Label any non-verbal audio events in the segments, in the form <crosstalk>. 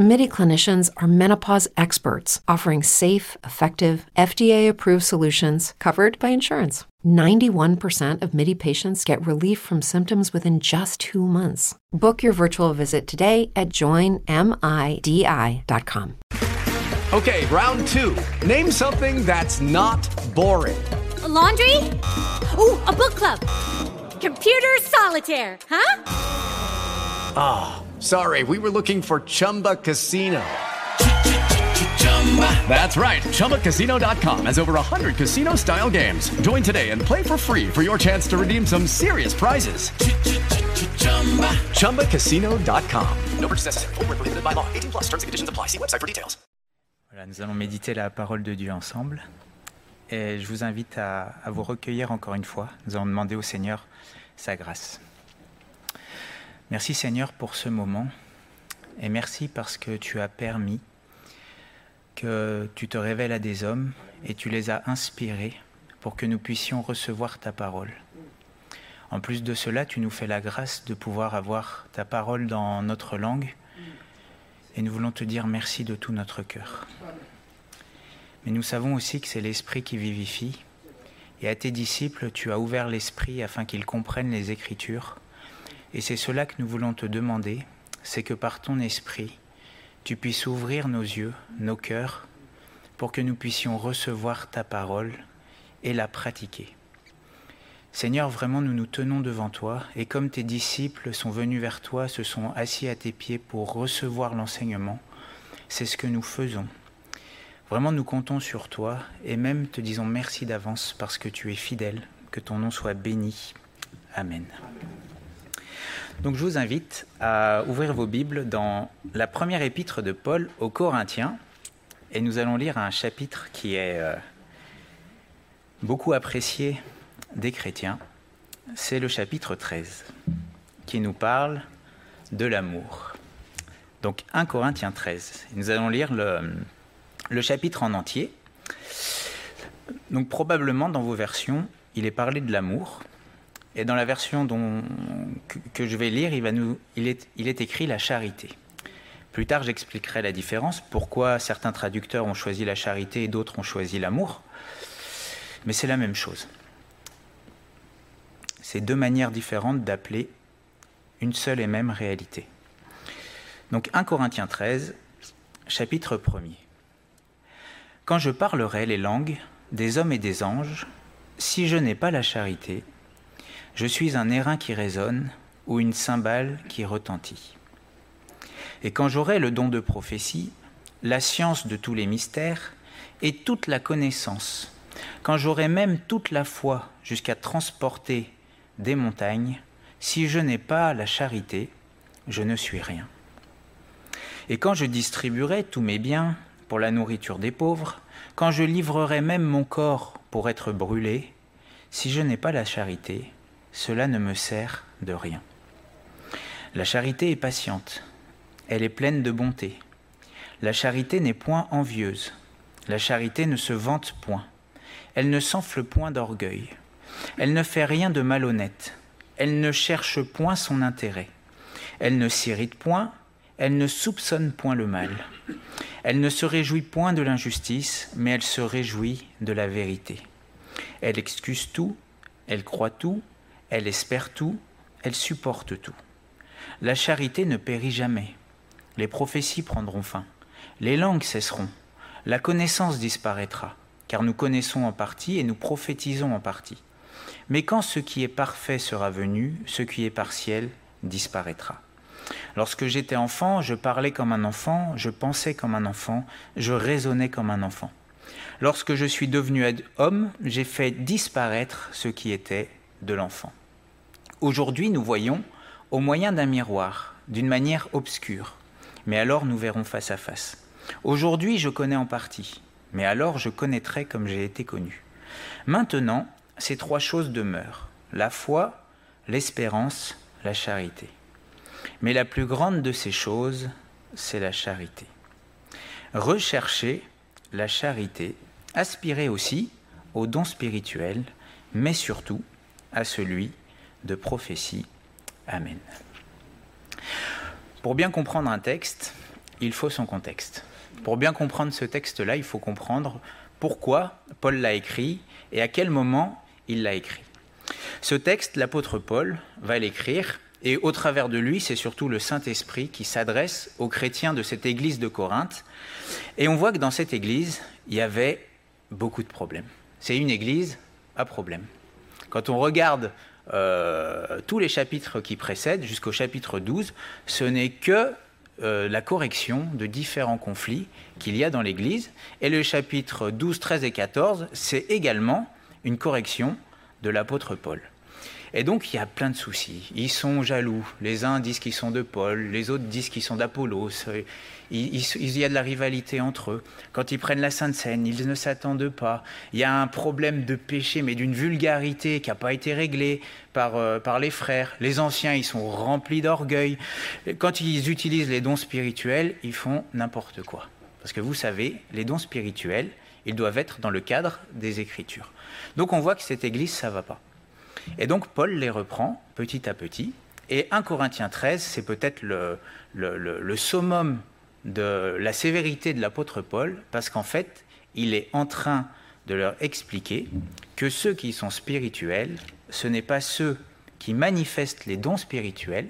MIDI clinicians are menopause experts offering safe, effective, FDA approved solutions covered by insurance. 91% of MIDI patients get relief from symptoms within just two months. Book your virtual visit today at joinmidi.com. Okay, round two. Name something that's not boring. A laundry? Ooh, a book club. Computer solitaire, huh? Ah, oh, sorry, we were looking for Chumba Casino. That's right. ChumbaCasino.com has over 100 casino style games. Join today and play for free for your chance to redeem some serious prizes. ChumbaCasino.com. No purchase necessary. Full prohibited by law. 18 plus terms and conditions apply. See website for details. Voilà, nous allons méditer la parole de Dieu ensemble. Et je vous invite à, à vous recueillir encore une fois. Nous allons demander au Seigneur sa grâce. Merci Seigneur pour ce moment. Et merci parce que tu as permis que tu te révèles à des hommes et tu les as inspirés pour que nous puissions recevoir ta parole. En plus de cela, tu nous fais la grâce de pouvoir avoir ta parole dans notre langue et nous voulons te dire merci de tout notre cœur. Mais nous savons aussi que c'est l'Esprit qui vivifie et à tes disciples, tu as ouvert l'Esprit afin qu'ils comprennent les Écritures et c'est cela que nous voulons te demander, c'est que par ton Esprit, tu puisses ouvrir nos yeux, nos cœurs, pour que nous puissions recevoir ta parole et la pratiquer. Seigneur, vraiment, nous nous tenons devant toi, et comme tes disciples sont venus vers toi, se sont assis à tes pieds pour recevoir l'enseignement, c'est ce que nous faisons. Vraiment, nous comptons sur toi, et même te disons merci d'avance parce que tu es fidèle, que ton nom soit béni. Amen. Donc je vous invite à ouvrir vos Bibles dans la première épître de Paul aux Corinthiens et nous allons lire un chapitre qui est euh, beaucoup apprécié des chrétiens. C'est le chapitre 13 qui nous parle de l'amour. Donc 1 Corinthiens 13. Nous allons lire le, le chapitre en entier. Donc probablement dans vos versions, il est parlé de l'amour, et dans la version que, je vais lire, il, est, il est écrit la charité. Plus tard, j'expliquerai la différence, pourquoi certains traducteurs ont choisi la charité et d'autres ont choisi l'amour. Mais c'est la même chose. C'est deux manières différentes d'appeler une seule et même réalité. Donc 1 Corinthiens 13, chapitre 1er. Quand je parlerai les langues des hommes et des anges, si je n'ai pas la charité, je suis un airain qui résonne ou une cymbale qui retentit. Et quand j'aurai le don de prophétie, la science de tous les mystères et toute la connaissance, quand j'aurai même toute la foi jusqu'à transporter des montagnes, si je n'ai pas la charité, je ne suis rien. Et quand je distribuerai tous mes biens pour la nourriture des pauvres, quand je livrerai même mon corps pour être brûlé, si je n'ai pas la charité, cela ne me sert de rien. La charité est patiente, elle est pleine de bonté. La charité n'est point envieuse, la charité ne se vante point, elle ne s'enfle point d'orgueil, elle ne fait rien de malhonnête, elle ne cherche point son intérêt, elle ne s'irrite point, elle ne soupçonne point le mal, elle ne se réjouit point de l'injustice, mais elle se réjouit de la vérité. Elle excuse tout, elle croit tout, elle espère tout, elle supporte tout. La charité ne périt jamais. Les prophéties prendront fin. Les langues cesseront. La connaissance disparaîtra, car nous connaissons en partie et nous prophétisons en partie. Mais quand ce qui est parfait sera venu, ce qui est partiel disparaîtra. Lorsque j'étais enfant, je parlais comme un enfant, je pensais comme un enfant, je raisonnais comme un enfant. Lorsque je suis devenu homme, j'ai fait disparaître ce qui était de l'enfant. Aujourd'hui, nous voyons au moyen d'un miroir, d'une manière obscure, mais alors nous verrons face à face. Aujourd'hui, je connais en partie, mais alors je connaîtrai comme j'ai été connu. Maintenant, ces trois choses demeurent, la foi, l'espérance, la charité. Mais la plus grande de ces choses, c'est la charité. recherchez la charité, aspirez aussi aux dons spirituels, mais surtout à celui de prophétie. Amen. Pour bien comprendre un texte, il faut son contexte. Pour bien comprendre ce texte-là, il faut comprendre pourquoi Paul l'a écrit et à quel moment il l'a écrit. Ce texte, l'apôtre Paul va l'écrire et au travers de lui, c'est surtout le Saint-Esprit qui s'adresse aux chrétiens de cette église de Corinthe. Et on voit que dans cette église, il y avait beaucoup de problèmes. C'est une église à problème. Quand on regarde tous les chapitres qui précèdent, jusqu'au chapitre 12, ce n'est que euh, la correction de différents conflits qu'il y a dans l'Église. Et le chapitre 12, 13 et 14, c'est également une correction de l'apôtre Paul. Et donc il y a plein de soucis. Ils sont jaloux. Les uns disent qu'ils sont de Paul, les autres disent qu'ils sont d'Apollos. Il, y a de la rivalité entre eux. Quand ils prennent la Sainte Seine, ils ne s'attendent pas. Il y a un problème de péché, mais d'une vulgarité qui n'a pas été réglée par, euh, par les frères. Les anciens, ils sont remplis d'orgueil. Quand ils utilisent les dons spirituels, ils font n'importe quoi. Parce que vous savez, les dons spirituels, ils doivent être dans le cadre des Écritures. Donc on voit que cette Église, ça va pas. Et donc Paul les reprend petit à petit. Et 1 Corinthiens 13, c'est peut-être le, summum de la sévérité de l'apôtre Paul, parce qu'en fait, il est en train de leur expliquer que ceux qui sont spirituels, ce n'est pas ceux qui manifestent les dons spirituels.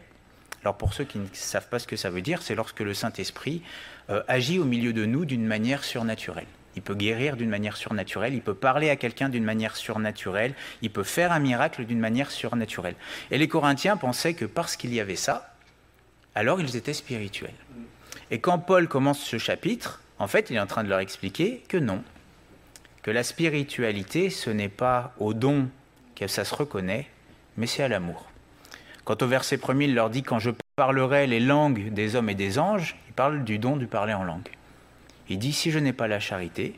Alors pour ceux qui ne savent pas ce que ça veut dire, c'est lorsque le Saint-Esprit euh, agit au milieu de nous d'une manière surnaturelle. Il peut guérir d'une manière surnaturelle, il peut parler à quelqu'un d'une manière surnaturelle, il peut faire un miracle d'une manière surnaturelle. Et les Corinthiens pensaient que parce qu'il y avait ça, alors ils étaient spirituels. Et quand Paul commence ce chapitre, en fait, il est en train de leur expliquer que non, que la spiritualité, ce n'est pas au don que ça se reconnaît, mais c'est à l'amour. Quant au verset premier, il leur dit Quand je parlerai les langues des hommes et des anges, il parle du don du parler en langue. Il dit Si je n'ai pas la charité,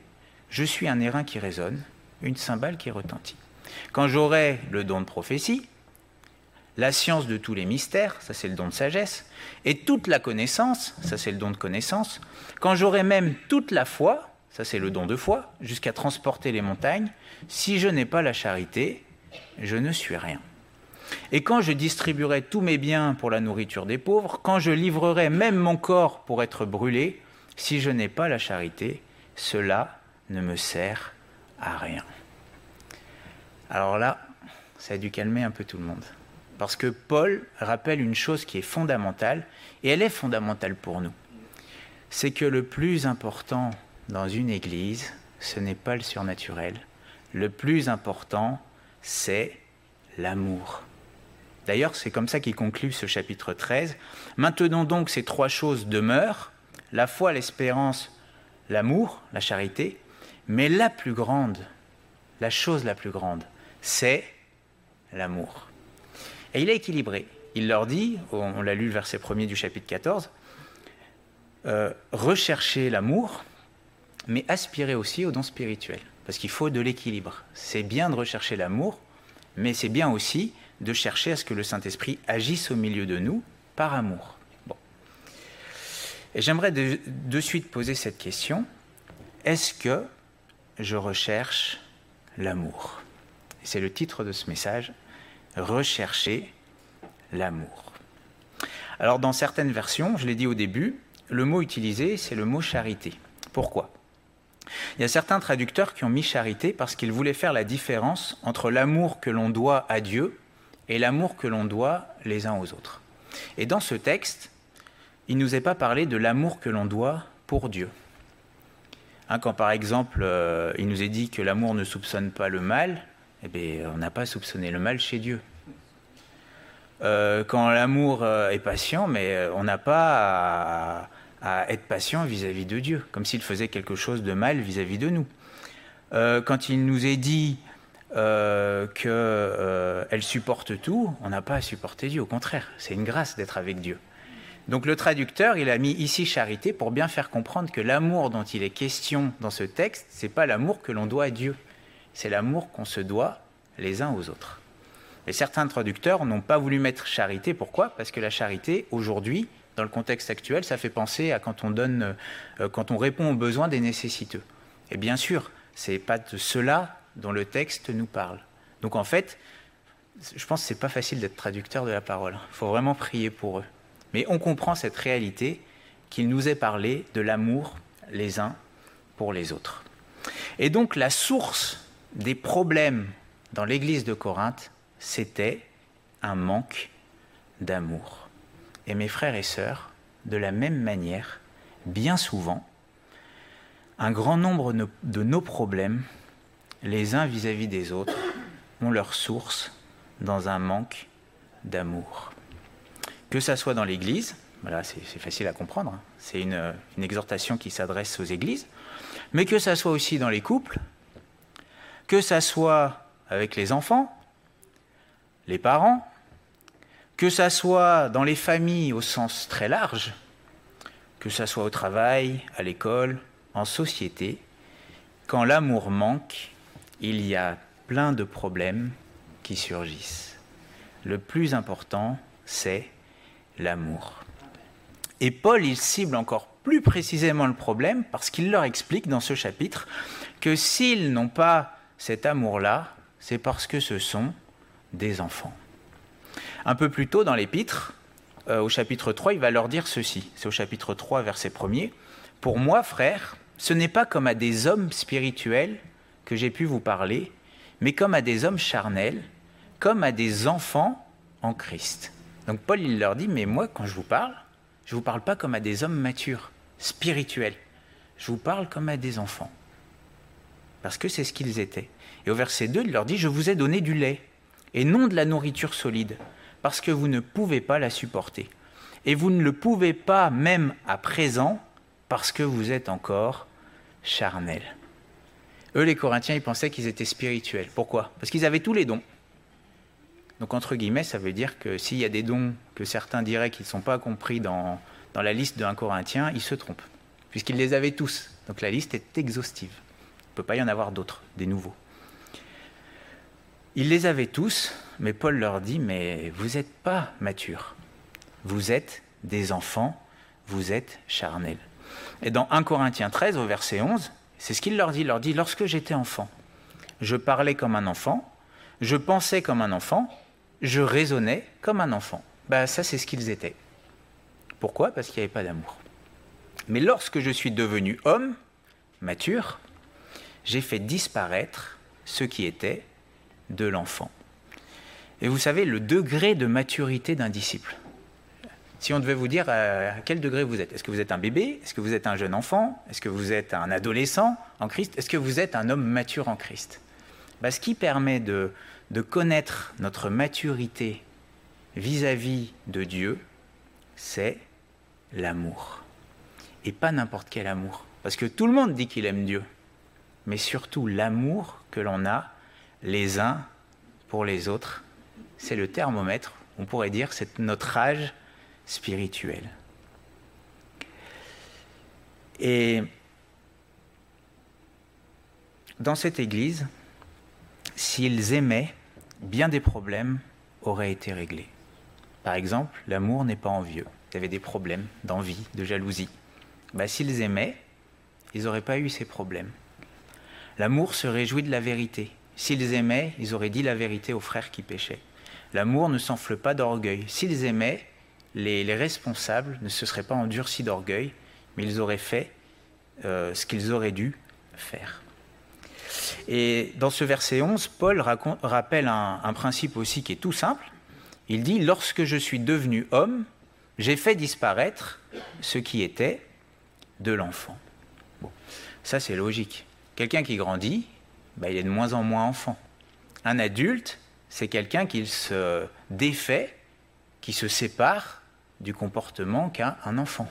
je suis un airain qui résonne, une cymbale qui retentit. Quand j'aurai le don de prophétie, la science de tous les mystères, ça c'est le don de sagesse, et toute la connaissance, ça c'est le don de connaissance, quand j'aurai même toute la foi, ça c'est le don de foi, jusqu'à transporter les montagnes, si je n'ai pas la charité, je ne suis rien. Et quand je distribuerai tous mes biens pour la nourriture des pauvres, quand je livrerai même mon corps pour être brûlé, si je n'ai pas la charité, cela ne me sert à rien. Alors là, ça a dû calmer un peu tout le monde. Parce que Paul rappelle une chose qui est fondamentale, et elle est fondamentale pour nous. C'est que le plus important dans une église, ce n'est pas le surnaturel. Le plus important, c'est l'amour. D'ailleurs, c'est comme ça qu'il conclut ce chapitre 13. Maintenant donc ces trois choses demeurent, la foi, l'espérance, l'amour, la charité, mais la plus grande, la chose la plus grande, c'est l'amour. Et il est équilibré. Il leur dit, on l'a lu le verset premier du chapitre 14, euh, rechercher l'amour, mais aspirer aussi au don spirituel. Parce qu'il faut de l'équilibre. C'est bien de rechercher l'amour, mais c'est bien aussi de chercher à ce que le Saint-Esprit agisse au milieu de nous par amour. Et j'aimerais de, de suite poser cette question. Est-ce que je recherche l'amour? C'est le titre de ce message rechercher l'amour. Alors dans certaines versions, je l'ai dit au début, le mot utilisé, c'est le mot charité. Pourquoi? Il y a certains traducteurs qui ont mis charité parce qu'ils voulaient faire la différence entre l'amour que l'on doit à Dieu et l'amour que l'on doit les uns aux autres. Et dans ce texte, il ne nous est pas parlé de l'amour que l'on doit pour Dieu. Hein, quand par exemple, euh, il nous est dit que l'amour ne soupçonne pas le mal, eh bien, on n'a pas soupçonné le mal chez Dieu. Euh, quand l'amour euh, est patient, mais on n'a pas à, être patient vis-à-vis de Dieu, comme s'il faisait quelque chose de mal vis-à-vis de nous. quand il nous est dit qu'elle supporte tout, on n'a pas à supporter Dieu, au contraire, c'est une grâce d'être avec Dieu. Donc le traducteur, il a mis ici charité pour bien faire comprendre que l'amour dont il est question dans ce texte, c'est pas l'amour que l'on doit à Dieu, c'est l'amour qu'on se doit les uns aux autres. Et certains traducteurs n'ont pas voulu mettre charité. Pourquoi? Parce que la charité, aujourd'hui, dans le contexte actuel, ça fait penser à quand on donne, euh, quand on répond aux besoins des nécessiteux. Et bien sûr, c'est pas de cela dont le texte nous parle. Donc en fait, je pense que c'est pas facile d'être traducteur de la parole. Il faut vraiment prier pour eux. Mais on comprend cette réalité qu'il nous est parlé de l'amour les uns pour les autres. Et donc la source des problèmes dans l'église de Corinthe, c'était un manque d'amour. Et mes frères et sœurs, de la même manière, bien souvent, un grand nombre de nos problèmes, les uns vis-à-vis des autres, ont leur source dans un manque d'amour. Que ça soit dans l'Église, c'est facile à comprendre, hein. c'est une, une exhortation qui s'adresse aux Églises, mais que ça soit aussi dans les couples, que ça soit avec les enfants, les parents, que ça soit dans les familles au sens très large, que ça soit au travail, à l'école, en société, quand l'amour manque, il y a plein de problèmes qui surgissent. Le plus important, c'est l'amour. Et Paul, il cible encore plus précisément le problème parce qu'il leur explique dans ce chapitre que s'ils n'ont pas cet amour-là, c'est parce que ce sont des enfants. Un peu plus tôt dans l'épître, euh, au chapitre 3, il va leur dire ceci. C'est au chapitre 3, verset 1er. Pour moi, frère, ce n'est pas comme à des hommes spirituels que j'ai pu vous parler, mais comme à des hommes charnels, comme à des enfants en Christ. Donc Paul, il leur dit, mais moi, quand je vous parle, je ne vous parle pas comme à des hommes matures, spirituels. Je vous parle comme à des enfants. Parce que c'est ce qu'ils étaient. Et au verset 2, il leur dit, je vous ai donné du lait, et non de la nourriture solide, parce que vous ne pouvez pas la supporter. Et vous ne le pouvez pas même à présent, parce que vous êtes encore charnels. Eux, les Corinthiens, ils pensaient qu'ils étaient spirituels. Pourquoi? Parce qu'ils avaient tous les dons. Donc, entre guillemets, ça veut dire que s'il y a des dons que certains diraient qu'ils ne sont pas compris dans, dans la liste d'un Corinthien, ils se trompent, puisqu'ils les avaient tous. Donc, la liste est exhaustive. Il ne peut pas y en avoir d'autres, des nouveaux. Ils les avaient tous, mais Paul leur dit, mais vous n'êtes pas matures. Vous êtes des enfants, vous êtes charnels. Et dans 1 Corinthiens 13, au verset 11, c'est ce qu'il leur dit. Il leur dit, lorsque j'étais enfant, je parlais comme un enfant, je pensais comme un enfant, je raisonnais comme un enfant. Ben, ça, c'est ce qu'ils étaient. Pourquoi? Parce qu'il n'y avait pas d'amour. Mais lorsque je suis devenu homme, mature, j'ai fait disparaître ce qui était de l'enfant. Et vous savez, le degré de maturité d'un disciple. Si on devait vous dire euh, à quel degré vous êtes, est-ce que vous êtes un bébé? Est-ce que vous êtes un jeune enfant? Est-ce que vous êtes un adolescent en Christ? Est-ce que vous êtes un homme mature en Christ? Bah, Ce qui permet de, de connaître notre maturité vis-à-vis de Dieu, c'est l'amour. Et pas n'importe quel amour. Parce que tout le monde dit qu'il aime Dieu. Mais surtout l'amour que l'on a les uns pour les autres. C'est le thermomètre, on pourrait dire, c'est notre âge spirituel. Et dans cette Église, s'ils aimaient, bien des problèmes auraient été réglés. Par exemple, l'amour n'est pas envieux. Ils avaient des problèmes d'envie, de jalousie. Bah, s'ils aimaient, ils n'auraient pas eu ces problèmes. L'amour se réjouit de la vérité. S'ils aimaient, ils auraient dit la vérité aux frères qui péchaient. L'amour ne s'enfle pas d'orgueil. S'ils aimaient, les, responsables ne se seraient pas endurcis d'orgueil, mais ils auraient fait euh, ce qu'ils auraient dû faire. Et dans ce verset 11, Paul rappelle un, principe aussi qui est tout simple. Il dit, lorsque je suis devenu homme, j'ai fait disparaître ce qui était de l'enfant. Ça c'est logique. Quelqu'un qui grandit, bah, il est de moins en moins enfant. Un adulte, c'est quelqu'un qui se défait, qui se sépare du comportement qu'a un enfant.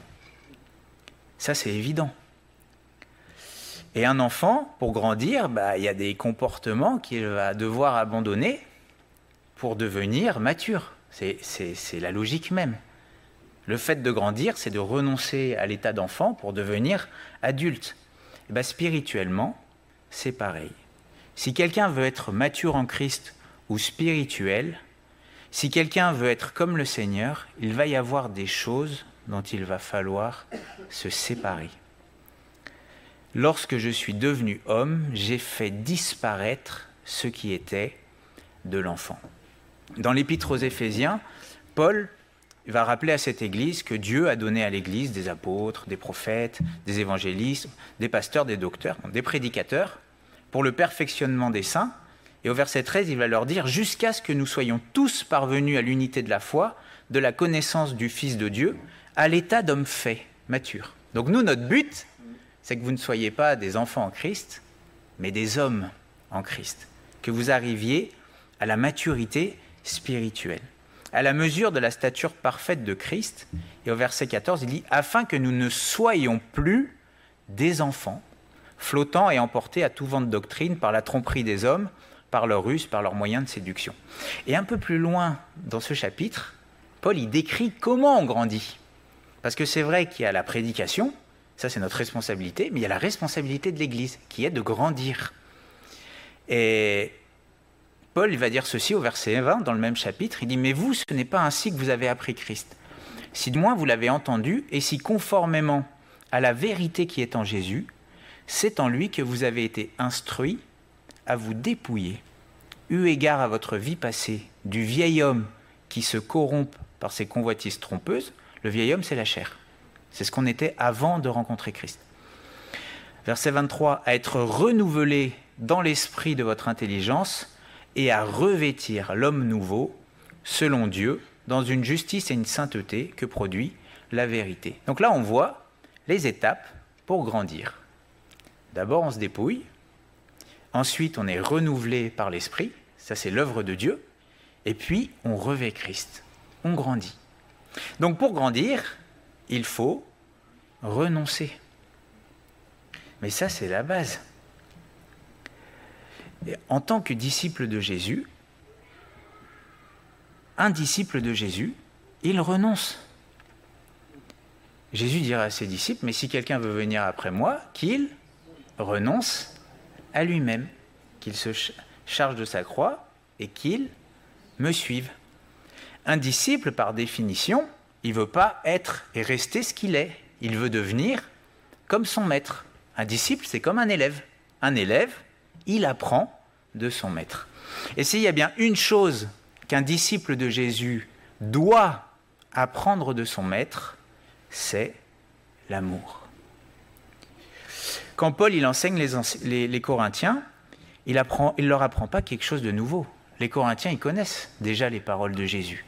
Ça, c'est évident. Et un enfant, pour grandir, bah, il y a des comportements qu'il va devoir abandonner pour devenir mature. C'est la logique même. Le fait de grandir, c'est de renoncer à l'état d'enfant pour devenir adulte. Bah, spirituellement, c'est pareil. Si quelqu'un veut être mature en Christ ou spirituel, si quelqu'un veut être comme le Seigneur, il va y avoir des choses dont il va falloir se séparer. Lorsque je suis devenu homme, j'ai fait disparaître ce qui était de l'enfant. Dans l'épître aux Éphésiens, Paul va rappeler à cette Église que Dieu a donné à l'Église des apôtres, des prophètes, des évangélistes, des pasteurs, des docteurs, des prédicateurs, pour le perfectionnement des saints. Et au verset 13, il va leur dire, jusqu'à ce que nous soyons tous parvenus à l'unité de la foi, de la connaissance du Fils de Dieu, à l'état d'homme fait, mature. Donc nous, notre but, c'est que vous ne soyez pas des enfants en Christ, mais des hommes en Christ. Que vous arriviez à la maturité spirituelle, à la mesure de la stature parfaite de Christ. Et au verset 14, il dit, afin que nous ne soyons plus des enfants, flottant et emportés à tout vent de doctrine par la tromperie des hommes, par leur ruse, par leurs moyens de séduction. Et un peu plus loin dans ce chapitre, Paul y décrit comment on grandit. Parce que c'est vrai qu'il y a la prédication, ça c'est notre responsabilité, mais il y a la responsabilité de l'Église, qui est de grandir. Et Paul il va dire ceci au verset 20 dans le même chapitre, il dit, mais vous, ce n'est pas ainsi que vous avez appris Christ. Si de moins vous l'avez entendu, et si conformément à la vérité qui est en Jésus, c'est en lui que vous avez été instruits à vous dépouiller, eu égard à votre vie passée, du vieil homme qui se corrompt par ses convoitises trompeuses, le vieil homme, c'est la chair. C'est ce qu'on était avant de rencontrer Christ. Verset 23, à être renouvelé dans l'esprit de votre intelligence et à revêtir l'homme nouveau, selon Dieu, dans une justice et une sainteté que produit la vérité. Donc là, on voit les étapes pour grandir. D'abord, on se dépouille. Ensuite, on est renouvelé par l'esprit. Ça, c'est l'œuvre de Dieu. Et puis, on revêt Christ. On grandit. Donc, pour grandir, il faut renoncer. Mais ça, c'est la base. en tant que disciple de Jésus, un disciple de Jésus, il renonce. Jésus dira à ses disciples, mais si quelqu'un veut venir après moi, qu'il renonce à lui-même, qu'il se charge de sa croix et qu'il me suive. Un disciple, par définition, il ne veut pas être et rester ce qu'il est. Il veut devenir comme son maître. Un disciple, c'est comme un élève. Un élève, il apprend de son maître. Et s'il y a bien une chose qu'un disciple de Jésus doit apprendre de son maître, c'est l'amour. Quand Paul il enseigne les, Corinthiens, il ne leur apprend pas quelque chose de nouveau. Les Corinthiens, ils connaissent déjà les paroles de Jésus.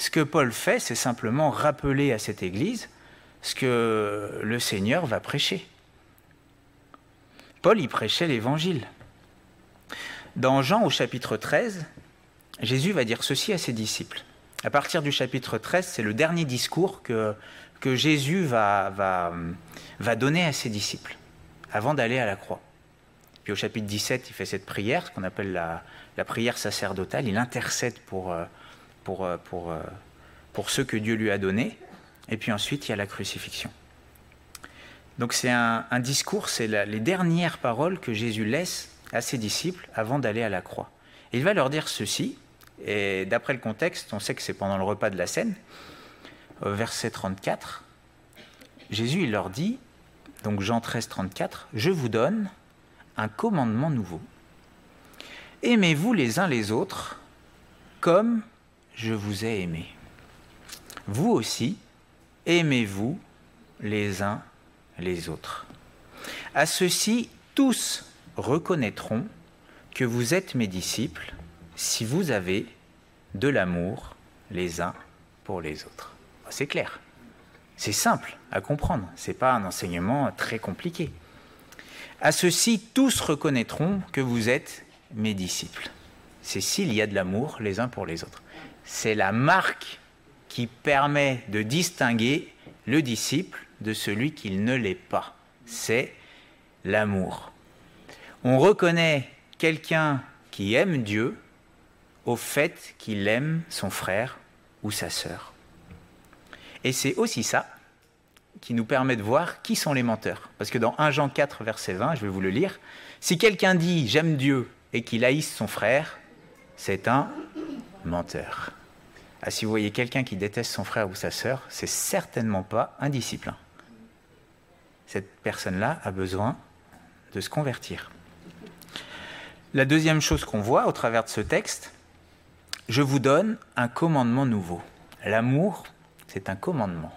Ce que Paul fait, c'est simplement rappeler à cette Église ce que le Seigneur va prêcher. Paul y prêchait l'Évangile. Dans Jean au chapitre 13, Jésus va dire ceci à ses disciples. À partir du chapitre 13, c'est le dernier discours que, Jésus va, donner à ses disciples avant d'aller à la croix. Puis au chapitre 17, il fait cette prière, ce qu'on appelle la, la, prière sacerdotale. Il intercède pour, euh, pour, euh, pour, euh, pour ceux que Dieu lui a donnés. Et puis ensuite, il y a la crucifixion. Donc c'est un, discours, c'est les dernières paroles que Jésus laisse à ses disciples avant d'aller à la croix. Il va leur dire ceci, et d'après le contexte, on sait que c'est pendant le repas de la scène, verset 34, Jésus il leur dit, donc Jean 13, 34, Je vous donne un commandement nouveau. Aimez-vous les uns les autres comme je vous ai aimé. Vous aussi, aimez-vous les uns les autres. À ceci, tous reconnaîtront que vous êtes mes disciples si vous avez de l'amour les uns pour les autres. C'est clair. C'est simple à comprendre. Ce n'est pas un enseignement très compliqué. À ceci, tous reconnaîtront que vous êtes mes disciples. C'est s'il y a de l'amour les uns pour les autres. C'est la marque qui permet de distinguer le disciple de celui qui ne l'est pas. C'est l'amour. On reconnaît quelqu'un qui aime Dieu au fait qu'il aime son frère ou sa sœur. Et c'est aussi ça qui nous permet de voir qui sont les menteurs. Parce que dans 1 Jean 4, verset 20, je vais vous le lire, si quelqu'un dit j'aime Dieu et qu'il haïsse son frère, c'est un menteur. Ah, si vous voyez quelqu'un qui déteste son frère ou sa sœur, c'est certainement pas un disciple. Cette personne-là a besoin de se convertir. La deuxième chose qu'on voit au travers de ce texte, je vous donne un commandement nouveau. L'amour, c'est un commandement.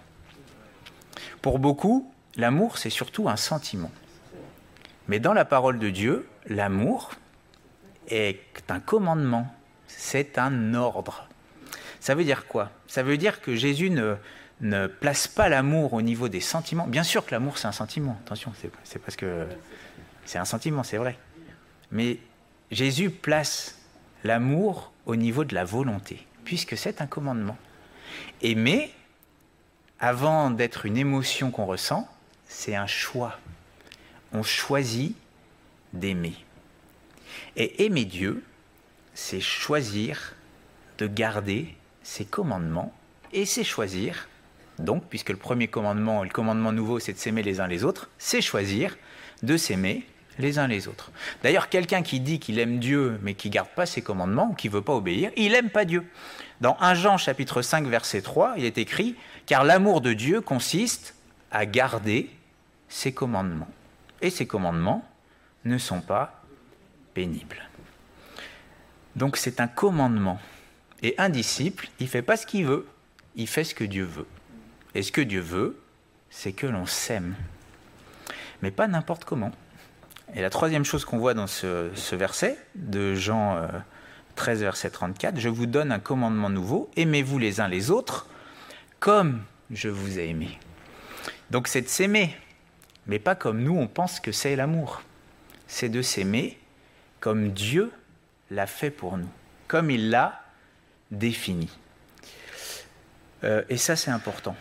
Pour beaucoup, l'amour, c'est surtout un sentiment. Mais dans la parole de Dieu, l'amour est un commandement, c'est un ordre. Ça veut dire quoi? Ça veut dire que Jésus ne, ne place pas l'amour au niveau des sentiments. Bien sûr que l'amour, c'est un sentiment. Attention, c'est parce que c'est un sentiment, c'est vrai. Mais Jésus place l'amour au niveau de la volonté, puisque c'est un commandement. Aimer, avant d'être une émotion qu'on ressent, c'est un choix. On choisit d'aimer. Et aimer Dieu, c'est choisir de garder ses commandements, et c'est choisir, donc, puisque le premier commandement, le commandement nouveau, c'est de s'aimer les uns les autres, c'est choisir de s'aimer les uns les autres. D'ailleurs, quelqu'un qui dit qu'il aime Dieu mais qui garde pas ses commandements ou qui veut pas obéir, il n'aime pas Dieu. Dans 1 Jean chapitre 5 verset 3, il est écrit car l'amour de Dieu consiste à garder ses commandements. Et ses commandements ne sont pas pénibles. Donc c'est un commandement. Et un disciple, il fait pas ce qu'il veut, il fait ce que Dieu veut. Et ce que Dieu veut, c'est que l'on s'aime. Mais pas n'importe comment. Et la troisième chose qu'on voit dans ce, verset de Jean 13, euh, verset 34, je vous donne un commandement nouveau, aimez-vous les uns les autres comme je vous ai aimé. Donc c'est de s'aimer, mais pas comme nous on pense que c'est l'amour. C'est de s'aimer comme Dieu l'a fait pour nous, comme il l'a défini. Euh, et ça c'est important.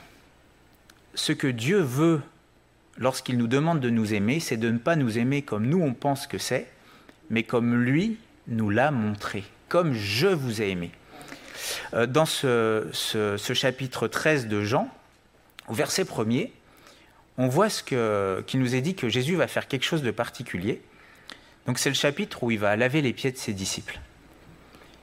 Ce que Dieu veut lorsqu'il nous demande de nous aimer, c'est de ne pas nous aimer comme nous on pense que c'est, mais comme lui nous l'a montré, comme je vous ai aimé. Euh, dans ce, chapitre 13 de Jean, au verset 1er, on voit ce qu'il nous est dit que Jésus va faire quelque chose de particulier. Donc c'est le chapitre où il va laver les pieds de ses disciples.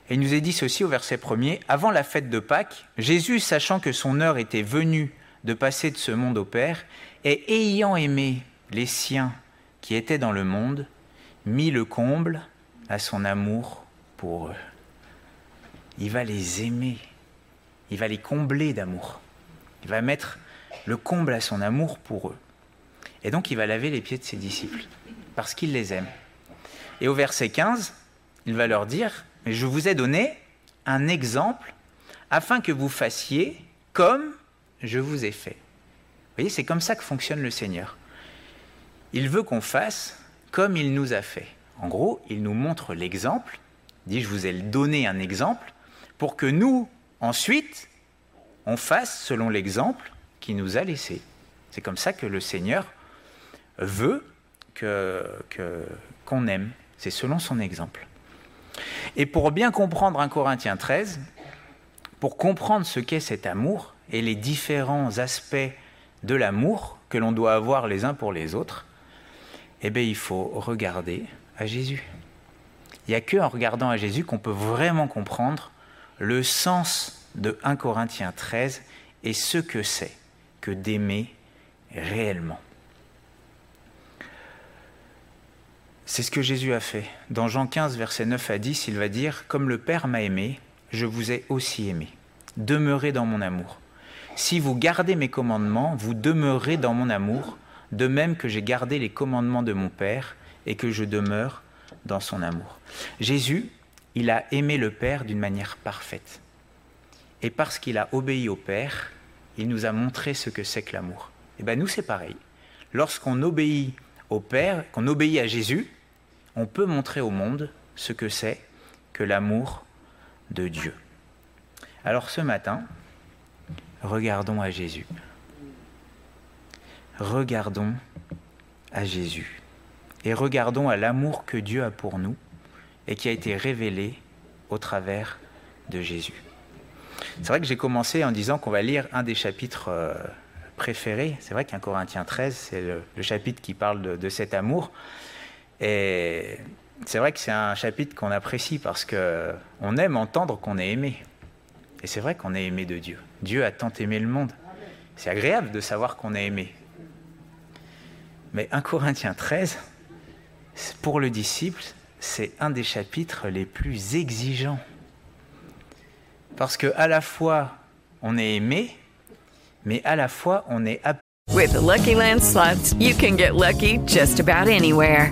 Et il nous est dit ceci au verset 1er, avant la fête de Pâques, Jésus, sachant que son heure était venue de passer de ce monde au Père, et ayant aimé les siens qui étaient dans le monde, mit le comble à son amour pour eux. Il va les aimer, il va les combler d'amour, il va mettre le comble à son amour pour eux. Et donc il va laver les pieds de ses disciples, parce qu'il les aime. Et au verset 15, il va leur dire, mais je vous ai donné un exemple afin que vous fassiez comme je vous ai fait. Vous voyez, c'est comme ça que fonctionne le Seigneur. Il veut qu'on fasse comme il nous a fait. En gros, il nous montre l'exemple, dit je vous ai donné un exemple, pour que nous, ensuite, on fasse selon l'exemple qu'il nous a laissé. C'est comme ça que le Seigneur veut que, qu'on aime. C'est selon son exemple. Et pour bien comprendre 1 Corinthiens 13, pour comprendre ce qu'est cet amour, et les différents aspects de l'amour que l'on doit avoir les uns pour les autres, eh bien, il faut regarder à Jésus. Il n'y a qu'en regardant à Jésus qu'on peut vraiment comprendre le sens de 1 Corinthiens 13 et ce que c'est que d'aimer réellement. C'est ce que Jésus a fait. Dans Jean 15, versets 9 à 10, il va dire, Comme le Père m'a aimé, je vous ai aussi aimé. Demeurez dans mon amour. Si vous gardez mes commandements, vous demeurez dans mon amour, de même que j'ai gardé les commandements de mon Père et que je demeure dans son amour. Jésus, il a aimé le Père d'une manière parfaite. Et parce qu'il a obéi au Père, il nous a montré ce que c'est que l'amour. Et bien nous, c'est pareil. Lorsqu'on obéit au Père, qu'on obéit à Jésus, on peut montrer au monde ce que c'est que l'amour de Dieu. Alors ce matin, regardons à Jésus. Regardons à Jésus. Et regardons à l'amour que Dieu a pour nous et qui a été révélé au travers de Jésus. C'est vrai que j'ai commencé en disant qu'on va lire un des chapitres euh, préférés. C'est vrai qu'un Corinthiens 13, c'est le, chapitre qui parle de, de cet amour. Et c'est vrai que c'est un chapitre qu'on apprécie parce qu'on aime entendre qu'on est aimé. Et c'est vrai qu'on est aimé de Dieu. Dieu a tant aimé le monde. C'est agréable de savoir qu'on est aimé. Mais 1 Corinthiens 13, pour le disciple, c'est un des chapitres les plus exigeants. Parce que à la fois on est aimé, mais à la fois on est. With the Lucky Land slots, you can get lucky just about anywhere.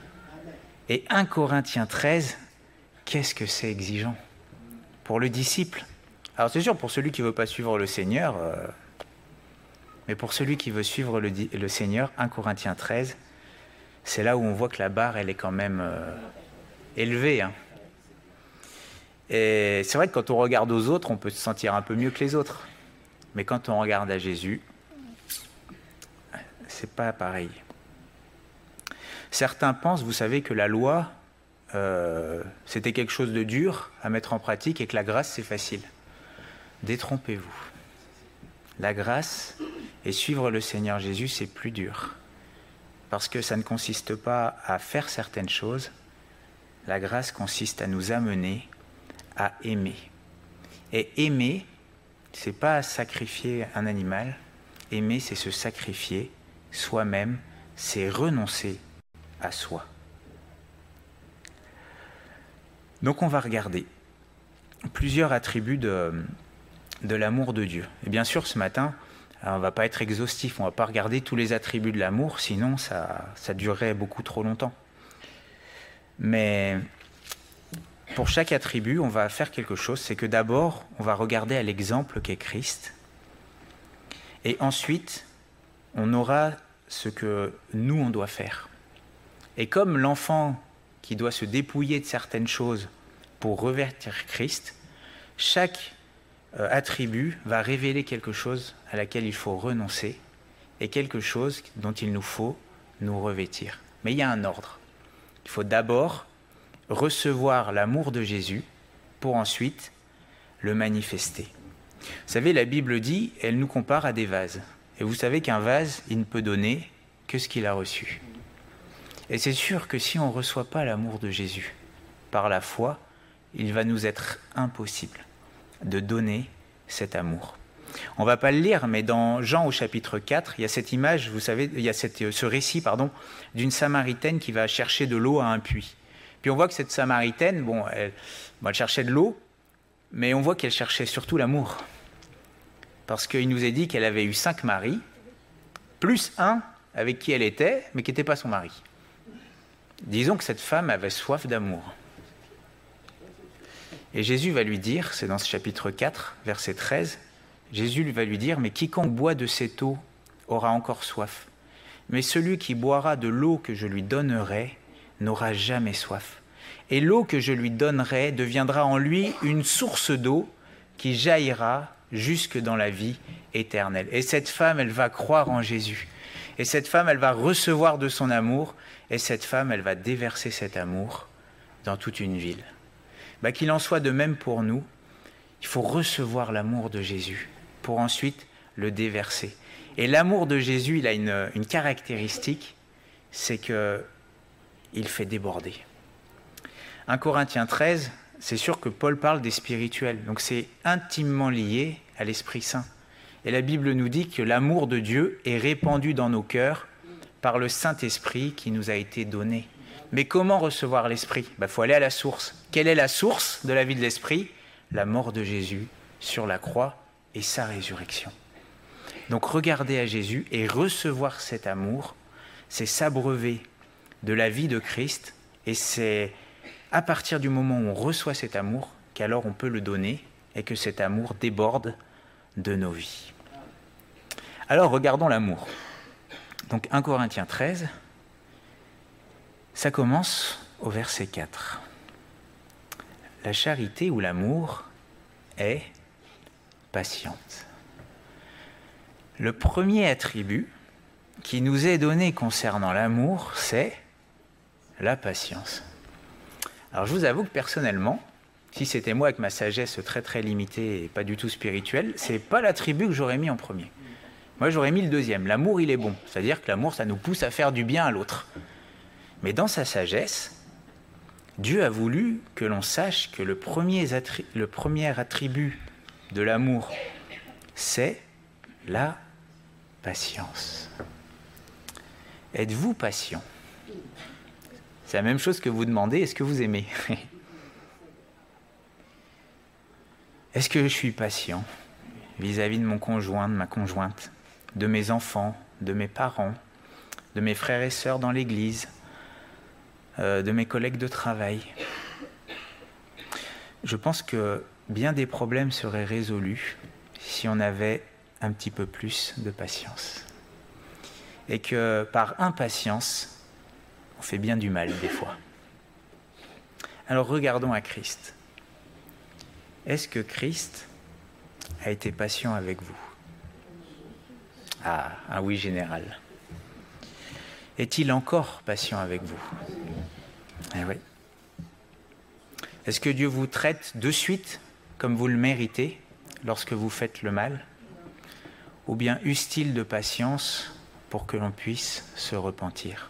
Et 1 Corinthiens 13, qu'est-ce que c'est exigeant pour le disciple? Alors c'est sûr, pour celui qui ne veut pas suivre le Seigneur, euh, mais pour celui qui veut suivre le, Seigneur, 1 Corinthiens 13, c'est là où on voit que la barre, elle est quand même euh, élevée. hein. Et c'est vrai que quand on regarde aux autres, on peut se sentir un peu mieux que les autres. Mais quand on regarde à Jésus, c'est pas pareil. Certains pensent, vous savez, que la loi, euh, c'était quelque chose de dur à mettre en pratique et que la grâce, c'est facile. Détrompez-vous. La grâce et suivre le Seigneur Jésus, c'est plus dur. Parce que ça ne consiste pas à faire certaines choses. La grâce consiste à nous amener à aimer. Et aimer, c'est pas sacrifier un animal. Aimer, c'est se sacrifier soi-même, c'est renoncer à soi. Donc on va regarder plusieurs attributs de, de l'amour de Dieu. Et bien sûr, ce matin, alors, on ne va pas être exhaustif, on ne va pas regarder tous les attributs de l'amour, sinon ça, ça durerait beaucoup trop longtemps. Mais pour chaque attribut, on va faire quelque chose, c'est que d'abord, on va regarder à l'exemple qu'est Christ, et ensuite, on aura ce que nous, on doit faire. Et comme l'enfant qui doit se dépouiller de certaines choses pour revertir Christ, chaque euh, attribut va révéler quelque chose à laquelle il faut renoncer et quelque chose dont il nous faut nous revêtir. Mais il y a un ordre. Il faut d'abord recevoir l'amour de Jésus pour ensuite le manifester. Vous savez, la Bible dit, elle nous compare à des vases. Et vous savez qu'un vase, il ne peut donner que ce qu'il a reçu. Et c'est sûr que si on ne reçoit pas l'amour de Jésus par la foi, il va nous être impossible de donner cet amour. On va pas le lire, mais dans Jean au chapitre 4, il y a cette image, vous savez, il y a ce récit, pardon, d'une Samaritaine qui va chercher de l'eau à un puits. Puis on voit que cette Samaritaine, elle, bon, elle cherchait de l'eau, mais on voit qu'elle cherchait surtout l'amour. Parce qu'il nous est dit qu'elle avait eu cinq maris, plus un avec qui elle était, mais qui n'était pas son mari. Disons que cette femme avait soif d'amour. Et Jésus va lui dire, c'est dans ce chapitre 4, verset 13, Jésus va lui dire, mais quiconque boit de cette eau aura encore soif. Mais celui qui boira de l'eau que je lui donnerai n'aura jamais soif. Et l'eau que je lui donnerai deviendra en lui une source d'eau qui jaillira jusque dans la vie éternelle. Et cette femme, elle va croire en Jésus. Et cette femme, elle va recevoir de son amour. Et cette femme, elle va déverser cet amour dans toute une ville. Bah, Qu'il en soit de même pour nous. Il faut recevoir l'amour de Jésus pour ensuite le déverser. Et l'amour de Jésus, il a une, caractéristique, c'est que il fait déborder. 1 Corinthiens 13, c'est sûr que Paul parle des spirituels, donc c'est intimement lié à l'Esprit Saint. Et la Bible nous dit que l'amour de Dieu est répandu dans nos cœurs par le Saint-Esprit qui nous a été donné. Mais comment recevoir l'Esprit? Il faut aller à la source. Quelle est la source de la vie de l'Esprit? La mort de Jésus sur la croix et sa résurrection. Donc regarder à Jésus et recevoir cet amour, c'est s'abreuver de la vie de Christ et c'est à partir du moment où on reçoit cet amour qu'alors on peut le donner et que cet amour déborde de nos vies. Alors regardons l'amour. Donc 1 Corinthiens 13, ça commence au verset 4. La charité ou l'amour est patiente. Le premier attribut qui nous est donné concernant l'amour, c'est la patience. Alors je vous avoue que personnellement, si c'était moi avec ma sagesse très très limitée et pas du tout spirituelle, c'est pas l'attribut que j'aurais mis en premier. Moi j'aurais mis le deuxième. L'amour il est bon, c'est-à-dire que l'amour ça nous pousse à faire du bien à l'autre. Mais dans sa sagesse, Dieu a voulu que l'on sache que le premier, le premier attribut de l'amour, c'est la patience. Êtes-vous patient? C'est la même chose que vous demandez, est-ce que vous aimez? <laughs> Est-ce que je suis patient vis-à-vis de mon conjoint, de ma conjointe, de mes enfants, de mes parents, de mes frères et sœurs dans l'Église, euh, de mes collègues de travail? Je pense que bien des problèmes seraient résolus si on avait un petit peu plus de patience. Et que par impatience, on fait bien du mal des fois. Alors regardons à Christ. Est-ce que Christ a été patient avec vous? Ah, un oui général. Est-il encore patient avec vous? Eh oui. Est-ce que Dieu vous traite de suite comme vous le méritez lorsque vous faites le mal? Ou bien use-t-il de patience pour que l'on puisse se repentir?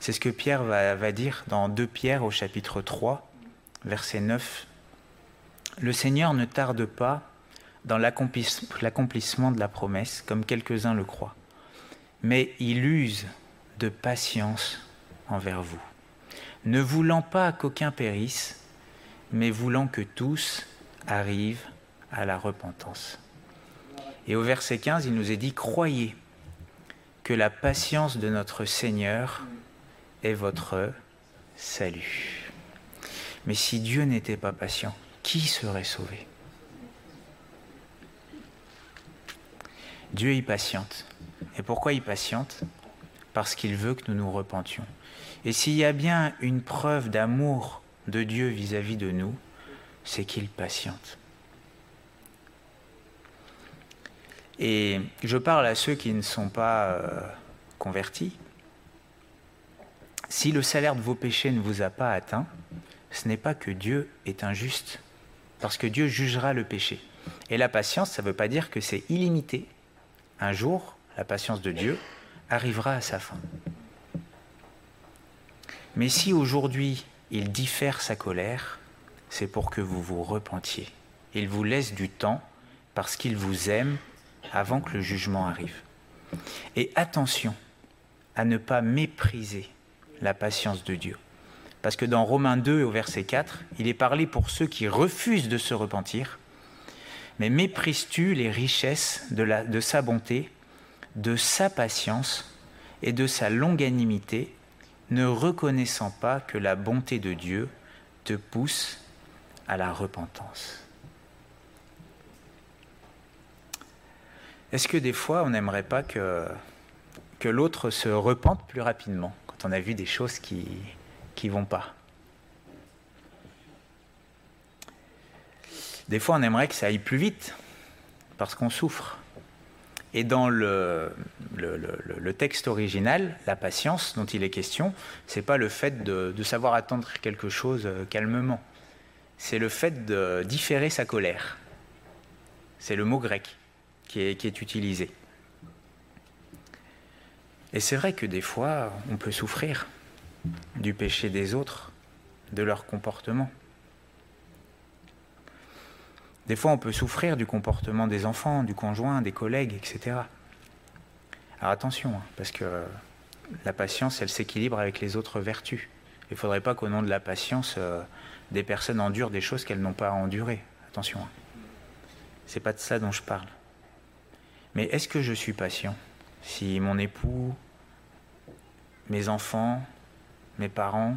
C'est ce que Pierre va, va, dire dans 2 Pierre au chapitre 3, verset 9 le Seigneur ne tarde pas dans l'accomplissement de la promesse, comme quelques-uns le croient, mais il use de patience envers vous, ne voulant pas qu'aucun périsse, mais voulant que tous arrivent à la repentance. Et au verset 15, il nous est dit, croyez que la patience de notre Seigneur est votre salut. Mais si Dieu n'était pas patient, qui serait sauvé Dieu y patiente. Et pourquoi il patiente? Parce qu'il veut que nous nous repentions. Et s'il y a bien une preuve d'amour de Dieu vis-à-vis de nous, c'est qu'il patiente. Et je parle à ceux qui ne sont pas euh, convertis. Si le salaire de vos péchés ne vous a pas atteint, ce n'est pas que Dieu est injuste, parce que Dieu jugera le péché. Et la patience, ça ne veut pas dire que c'est illimité. Un jour, la patience de Dieu arrivera à sa fin. Mais si aujourd'hui il diffère sa colère, c'est pour que vous vous repentiez. Il vous laisse du temps parce qu'il vous aime avant que le jugement arrive. Et attention à ne pas mépriser la patience de Dieu. Parce que dans Romains 2 au verset 4, il est parlé pour ceux qui refusent de se repentir. Mais méprises-tu les richesses de, sa bonté, de sa patience et de sa longanimité, ne reconnaissant pas que la bonté de Dieu te pousse à la repentance? Est-ce que des fois on n'aimerait pas que l'autre se repente plus rapidement quand on a vu des choses qui, qui vont pas. Des fois, on aimerait que ça aille plus vite, parce qu'on souffre. Et dans le, le, le, texte original, la patience dont il est question, c'est pas le fait de, savoir attendre quelque chose euh, calmement. C'est le fait de différer sa colère. C'est le mot grec qui est utilisé. Et c'est vrai que des fois, on peut souffrir du péché des autres, de leur comportement. Des fois, on peut souffrir du comportement des enfants, du conjoint, des collègues, etc. Alors attention, hein, parce que la patience, elle s'équilibre avec les autres vertus. Il ne faudrait pas qu'au nom de la patience, euh, des personnes endurent des choses qu'elles n'ont pas à endurer. Attention. Hein. C'est pas de ça dont je parle. Mais est-ce que je suis patient si mon époux, mes enfants, mes parents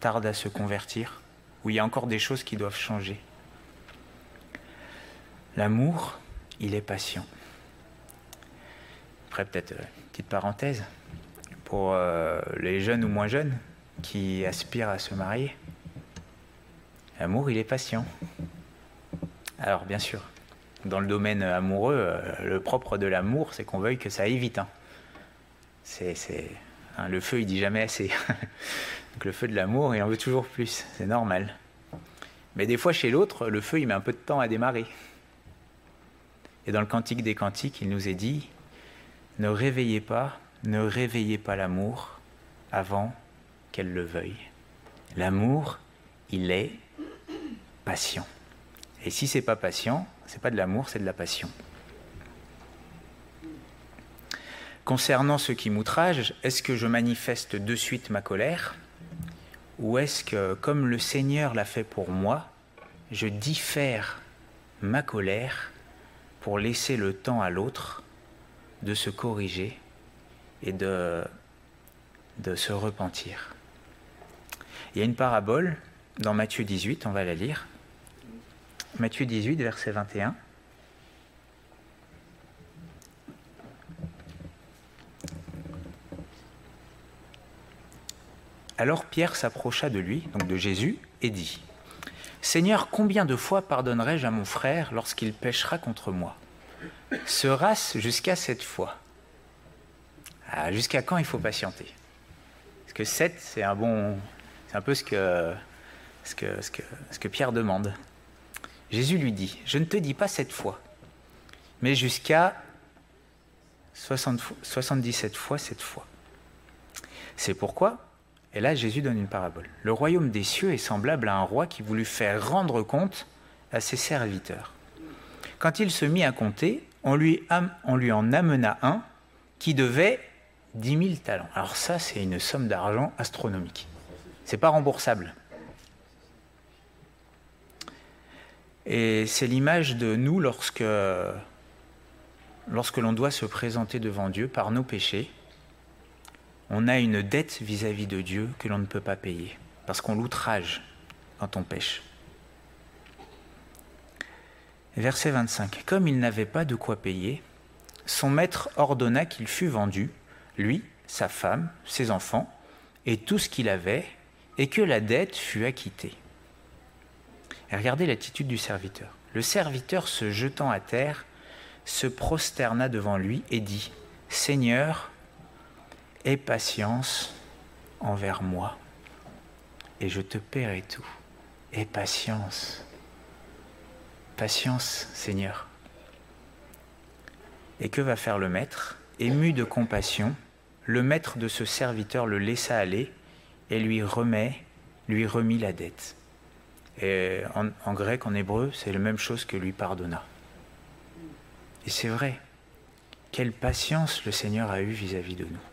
tardent à se convertir, où il y a encore des choses qui doivent changer. L'amour, il est patient. Après, peut-être une euh, petite parenthèse, pour euh, les jeunes ou moins jeunes qui aspirent à se marier, l'amour, il est patient. Alors, bien sûr, Dans le domaine amoureux, euh, le propre de l'amour, c'est qu'on veuille que ça aille vite. hein. C'est- hein, le feu, il dit jamais assez. <laughs> Donc le feu de l'amour, il en veut toujours plus. C'est normal. Mais des fois, chez l'autre, le feu, il met un peu de temps à démarrer. Et dans le Cantique des Cantiques, il nous est dit Ne réveillez pas, ne réveillez pas l'amour avant qu'elle le veuille. L'amour, il est patient. Et si c'est pas patient, c'est pas de l'amour, c'est de la passion. Concernant ceux qui m'outragent, est-ce que je manifeste de suite ma colère Ou est-ce que, comme le Seigneur l'a fait pour moi, je diffère ma colère pour laisser le temps à l'autre de se corriger et de, de se repentir? Il y a une parabole dans Matthieu 18, on va la lire. Matthieu 18, verset 21. Alors Pierre s'approcha de lui, donc de Jésus, et dit Seigneur, combien de fois pardonnerai-je à mon frère lorsqu'il péchera contre moi? Sera-ce jusqu'à cette fois? Ah, Jusqu'à quand il faut patienter? Parce que sept, c'est un bon. C'est un peu ce que, ce, que, ce, que, Pierre demande. Jésus lui dit Je ne te dis pas cette fois, mais jusqu'à 60 fois- 77 fois cette fois. C'est pourquoi et là, Jésus donne une parabole. Le royaume des cieux est semblable à un roi qui voulut faire rendre compte à ses serviteurs. Quand il se mit à compter, on lui, en amena un qui devait 10 000 talents. Alors ça, c'est une somme d'argent astronomique. C'est pas remboursable. Et c'est l'image de nous lorsque, lorsque l'on doit se présenter devant Dieu par nos péchés on a une dette vis-à-vis de Dieu que l'on ne peut pas payer, parce qu'on l'outrage quand on pêche. Verset 25. Comme il n'avait pas de quoi payer, son maître ordonna qu'il fût vendu, lui, sa femme, ses enfants, et tout ce qu'il avait, et que la dette fût acquittée. Et regardez l'attitude du serviteur. Le serviteur, se jetant à terre, se prosterna devant lui et dit, Seigneur, aie patience envers moi, et je te paierai tout. Aie patience. Patience, Seigneur. Et que va faire le maître? Ému de compassion, le maître de ce serviteur le laissa aller et lui remet, lui remit la dette. Et en, en grec, en hébreu, c'est la même chose que lui pardonna. Et c'est vrai. Quelle patience le Seigneur a eue vis-à-vis de nous.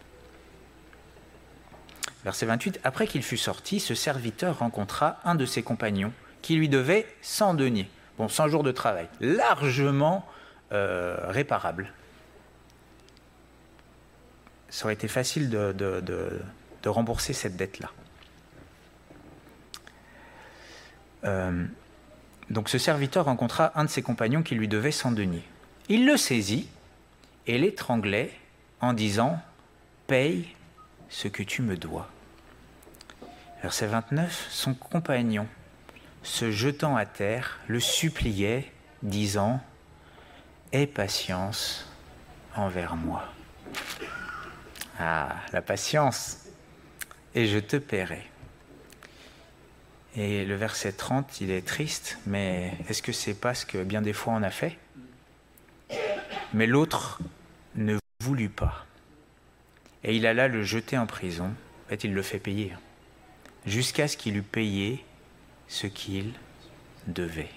Verset 28. Après qu'il fut sorti, ce serviteur rencontra un de ses compagnons qui lui devait 100 deniers. Bon, 100 jours de travail, largement euh, réparable. Ça aurait été facile de, rembourser cette dette-là. Euh, donc ce serviteur rencontra un de ses compagnons qui lui devait 100 deniers. Il le saisit et l'étranglait en disant Paye ce que tu me dois. Verset 29, son compagnon, se jetant à terre, le suppliait, disant Aie patience envers moi. Ah, la patience, et je te paierai. Et le verset 30, il est triste, mais est-ce que c'est pas ce que bien des fois on a fait? Mais l'autre ne voulut pas. Et il alla le jeter en prison. En fait, il le fait payer. Jusqu'à ce qu'il eût payé ce qu'il devait.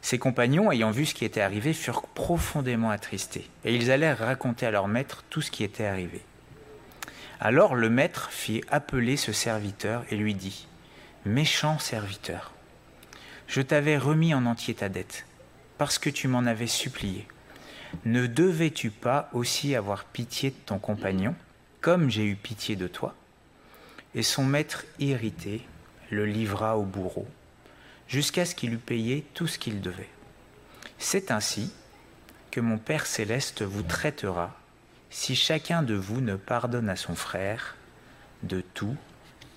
Ses compagnons, ayant vu ce qui était arrivé, furent profondément attristés. Et ils allèrent raconter à leur maître tout ce qui était arrivé. Alors le maître fit appeler ce serviteur et lui dit, Méchant serviteur, je t'avais remis en entier ta dette, parce que tu m'en avais supplié. Ne devais-tu pas aussi avoir pitié de ton compagnon, comme j'ai eu pitié de toi? Et son maître irrité le livra au bourreau, jusqu'à ce qu'il eût payé tout ce qu'il devait. C'est ainsi que mon Père céleste vous traitera si chacun de vous ne pardonne à son frère de tout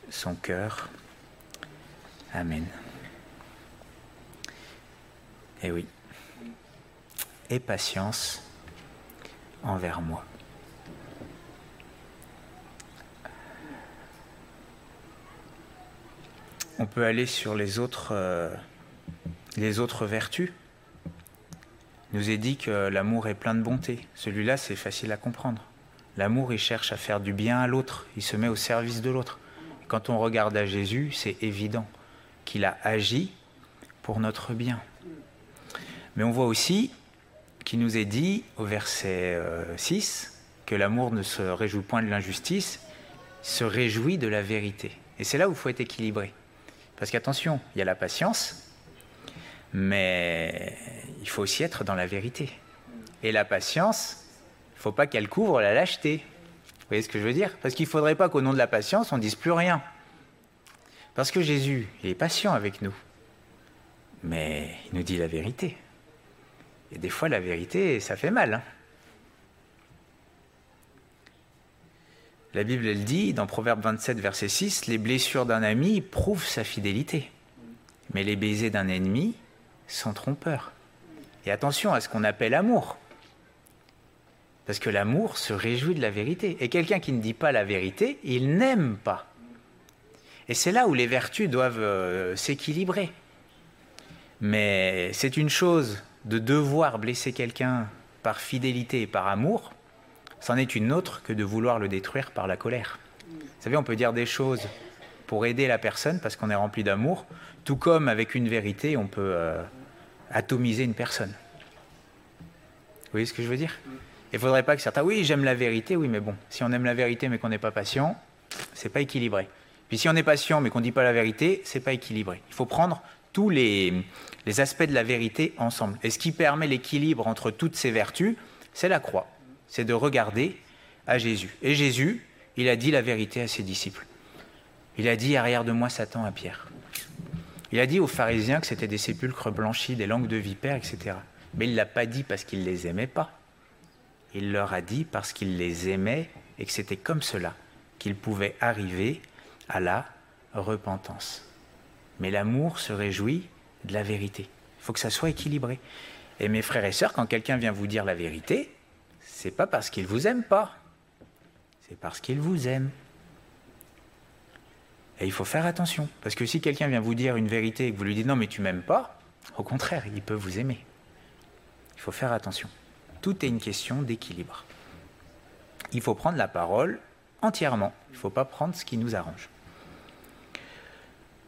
son cœur. Amen. Eh oui. Et patience envers moi. On peut aller sur les autres, euh, les autres vertus. Il nous est dit que l'amour est plein de bonté. Celui-là, c'est facile à comprendre. L'amour, il cherche à faire du bien à l'autre, il se met au service de l'autre. Quand on regarde à Jésus, c'est évident qu'il a agi pour notre bien. Mais on voit aussi qu'il nous est dit au verset 6 euh, que l'amour ne se réjouit point de l'injustice, se réjouit de la vérité. Et c'est là où il faut être équilibré. Parce qu'attention, il y a la patience, mais il faut aussi être dans la vérité. Et la patience, faut pas qu'elle couvre la lâcheté. Vous voyez ce que je veux dire? Parce qu'il ne faudrait pas qu'au nom de la patience, on dise plus rien. Parce que Jésus, il est patient avec nous. Mais il nous dit la vérité. Et des fois, la vérité, ça fait mal. Hein. La Bible, elle dit, dans Proverbe 27, verset 6, Les blessures d'un ami prouvent sa fidélité. Mais les baisers d'un ennemi sont trompeurs. Et attention à ce qu'on appelle amour. Parce que l'amour se réjouit de la vérité. Et quelqu'un qui ne dit pas la vérité, il n'aime pas. Et c'est là où les vertus doivent euh, s'équilibrer. Mais c'est une chose de devoir blesser quelqu'un par fidélité et par amour, c'en est une autre que de vouloir le détruire par la colère. Vous savez, on peut dire des choses pour aider la personne parce qu'on est rempli d'amour, tout comme avec une vérité, on peut euh, atomiser une personne. Vous voyez ce que je veux dire? Il ne faudrait pas que certains, oui, j'aime la vérité, oui, mais bon, si on aime la vérité mais qu'on n'est pas patient, c'est pas équilibré. Puis si on est patient mais qu'on ne dit pas la vérité, c'est pas équilibré. Il faut prendre tous les, les aspects de la vérité ensemble. Et ce qui permet l'équilibre entre toutes ces vertus, c'est la croix. C'est de regarder à Jésus. Et Jésus, il a dit la vérité à ses disciples. Il a dit arrière de moi Satan à Pierre. Il a dit aux pharisiens que c'était des sépulcres blanchis, des langues de vipères, etc. Mais il ne l'a pas dit parce qu'il ne les aimait pas il leur a dit parce qu'il les aimait et que c'était comme cela qu'il pouvait arriver à la repentance. Mais l'amour se réjouit de la vérité. Il faut que ça soit équilibré. Et mes frères et sœurs, quand quelqu'un vient vous dire la vérité, c'est pas parce qu'il vous aime pas, c'est parce qu'il vous aime. Et il faut faire attention, parce que si quelqu'un vient vous dire une vérité et que vous lui dites non mais tu m'aimes pas, au contraire, il peut vous aimer. Il faut faire attention. Tout est une question d'équilibre. Il faut prendre la parole entièrement. Il ne faut pas prendre ce qui nous arrange.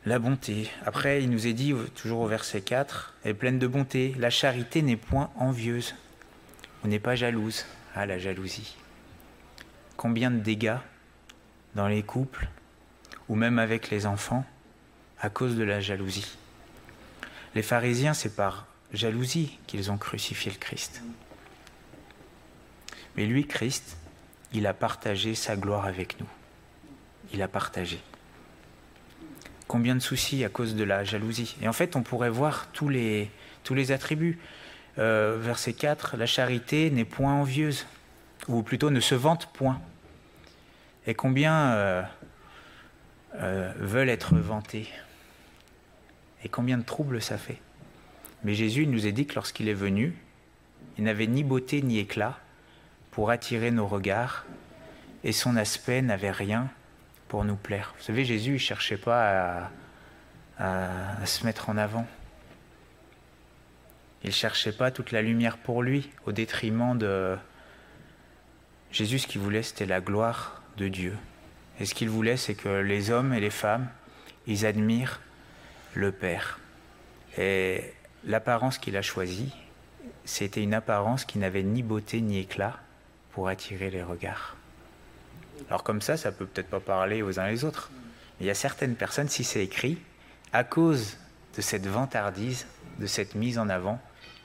La bonté. Après, il nous est dit, toujours au verset 4, est pleine de bonté. La charité n'est point envieuse. On n'est pas jalouse. Ah, la jalousie. Combien de dégâts dans les couples ou même avec les enfants à cause de la jalousie? Les pharisiens, c'est par jalousie qu'ils ont crucifié le Christ. Mais lui, Christ, il a partagé sa gloire avec nous. Il a partagé. Combien de soucis à cause de la jalousie? Et en fait, on pourrait voir tous les, tous les attributs. Euh, verset 4, la charité n'est point envieuse, ou plutôt ne se vante point. Et combien euh, euh, veulent être vantés? Et combien de troubles ça fait? Mais Jésus nous a dit que lorsqu'il est venu, il n'avait ni beauté ni éclat, pour attirer nos regards, et son aspect n'avait rien pour nous plaire. Vous savez, Jésus ne cherchait pas à, se mettre en avant. Il ne cherchait pas toute la lumière pour lui, au détriment de... Jésus, ce qu'il voulait, c'était la gloire de Dieu. Et ce qu'il voulait, c'est que les hommes et les femmes, ils admirent le Père. Et l'apparence qu'il a choisie, c'était une apparence qui n'avait ni beauté ni éclat, pour attirer les regards. Alors comme ça, ça peut peut-être pas parler aux uns les autres. Mais il y a certaines personnes, si c'est écrit, à cause de cette vantardise, de cette mise en avant,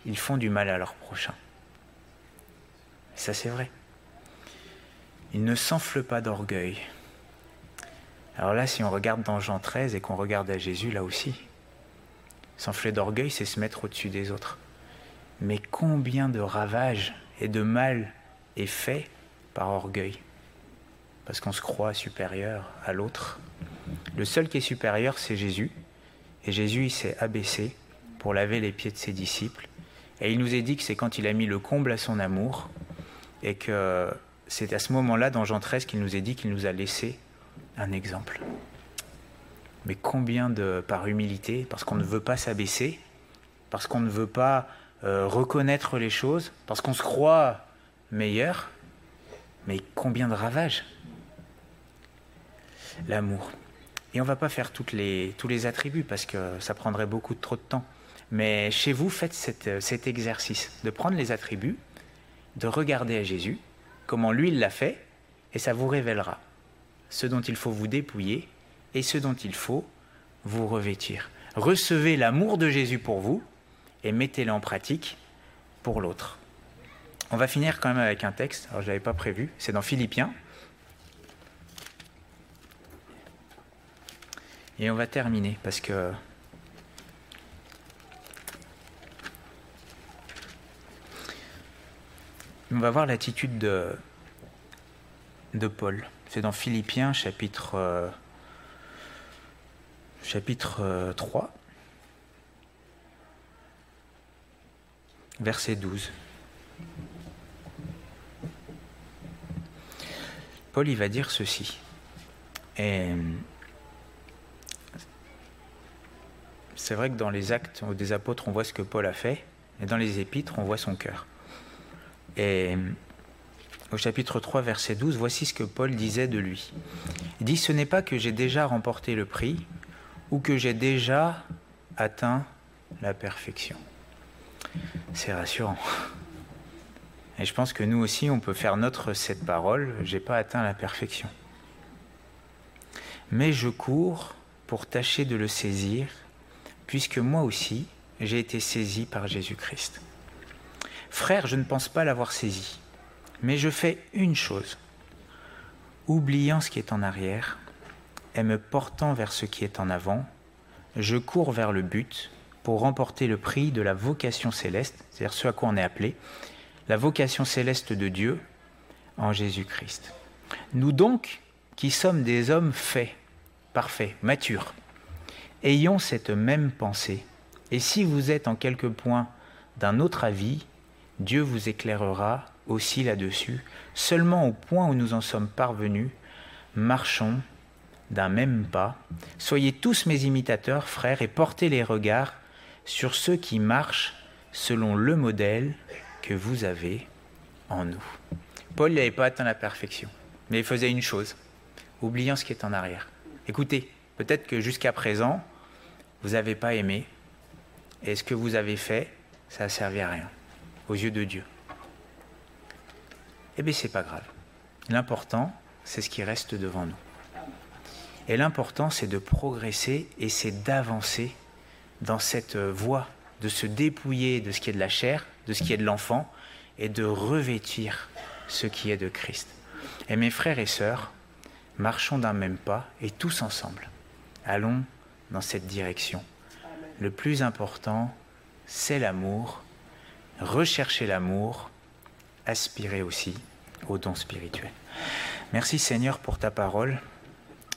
ils font du mal à leur prochain. Ça c'est vrai. Ils ne s'enflent pas d'orgueil. Alors là, si on regarde dans Jean 13 et qu'on regarde à Jésus, là aussi, s'enfler d'orgueil, c'est se mettre au-dessus des autres. Mais combien de ravages et de mal est fait par orgueil, parce qu'on se croit supérieur à l'autre. Le seul qui est supérieur, c'est Jésus, et Jésus, il s'est abaissé pour laver les pieds de ses disciples. Et il nous est dit que c'est quand il a mis le comble à son amour et que c'est à ce moment-là, dans Jean 13, qu'il nous est dit qu'il nous a laissé un exemple. Mais combien de par humilité, parce qu'on ne veut pas s'abaisser, parce qu'on ne veut pas euh, reconnaître les choses, parce qu'on se croit meilleur, mais combien de ravages L'amour. Et on ne va pas faire tous les attributs parce que ça prendrait beaucoup trop de temps. Mais chez vous, faites cet exercice de prendre les attributs, de regarder à Jésus, comment lui il l'a fait, et ça vous révélera ce dont il faut vous dépouiller et ce dont il faut vous revêtir. Recevez l'amour de Jésus pour vous et mettez-le en pratique pour l'autre. On va finir quand même avec un texte, alors je ne l'avais pas prévu, c'est dans Philippiens. Et on va terminer parce que on va voir l'attitude de, de Paul. C'est dans Philippiens chapitre, euh, chapitre 3, euh, verset 12. Paul il va dire ceci. Et c'est vrai que dans les actes des apôtres, on voit ce que Paul a fait, et dans les épîtres, on voit son cœur. Et au chapitre 3, verset 12, voici ce que Paul disait de lui. Il dit, ce n'est pas que j'ai déjà remporté le prix ou que j'ai déjà atteint la perfection. C'est rassurant. Et je pense que nous aussi, on peut faire notre cette parole, j'ai pas atteint la perfection. Mais je cours pour tâcher de le saisir, puisque moi aussi, j'ai été saisi par Jésus-Christ. Frère, je ne pense pas l'avoir saisi, mais je fais une chose, oubliant ce qui est en arrière et me portant vers ce qui est en avant, je cours vers le but pour remporter le prix de la vocation céleste, c'est-à-dire ce à quoi on est appelé, la vocation céleste de Dieu en Jésus-Christ. Nous donc, qui sommes des hommes faits, parfaits, matures, ayons cette même pensée. Et si vous êtes en quelque point d'un autre avis, Dieu vous éclairera aussi là-dessus. Seulement au point où nous en sommes parvenus, marchons d'un même pas. Soyez tous mes imitateurs, frères, et portez les regards sur ceux qui marchent selon le modèle que vous avez en nous. Paul n'avait pas atteint la perfection, mais il faisait une chose, oubliant ce qui est en arrière. Écoutez, peut-être que jusqu'à présent, vous n'avez pas aimé, et ce que vous avez fait, ça n'a servi à rien aux yeux de Dieu. Eh bien, c'est pas grave. L'important, c'est ce qui reste devant nous. Et l'important, c'est de progresser et c'est d'avancer dans cette voie, de se dépouiller de ce qui est de la chair, de ce qui est de l'enfant, et de revêtir ce qui est de Christ. Et mes frères et sœurs, marchons d'un même pas et tous ensemble, allons dans cette direction. Le plus important, c'est l'amour rechercher l'amour, aspirer aussi au don spirituel. Merci Seigneur pour ta parole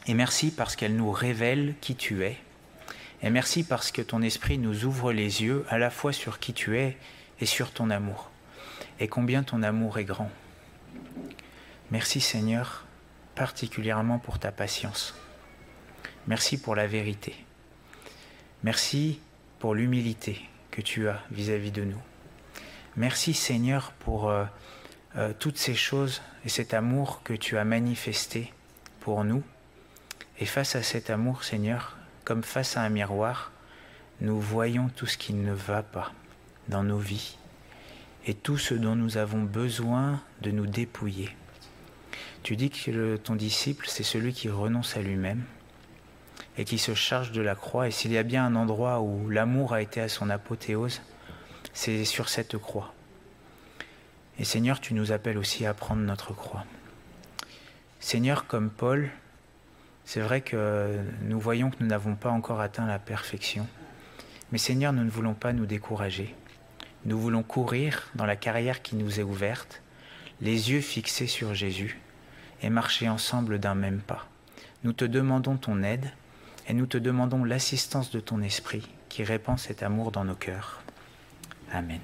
et merci parce qu'elle nous révèle qui tu es. Et merci parce que ton esprit nous ouvre les yeux à la fois sur qui tu es et sur ton amour. Et combien ton amour est grand. Merci Seigneur particulièrement pour ta patience. Merci pour la vérité. Merci pour l'humilité que tu as vis-à-vis de nous. Merci Seigneur pour euh, euh, toutes ces choses et cet amour que tu as manifesté pour nous. Et face à cet amour, Seigneur, comme face à un miroir, nous voyons tout ce qui ne va pas dans nos vies et tout ce dont nous avons besoin de nous dépouiller. Tu dis que ton disciple, c'est celui qui renonce à lui-même et qui se charge de la croix. Et s'il y a bien un endroit où l'amour a été à son apothéose, c'est sur cette croix. Et Seigneur, tu nous appelles aussi à prendre notre croix. Seigneur, comme Paul, c'est vrai que nous voyons que nous n'avons pas encore atteint la perfection. Mais Seigneur, nous ne voulons pas nous décourager. Nous voulons courir dans la carrière qui nous est ouverte, les yeux fixés sur Jésus, et marcher ensemble d'un même pas. Nous te demandons ton aide et nous te demandons l'assistance de ton esprit qui répand cet amour dans nos cœurs. Amen.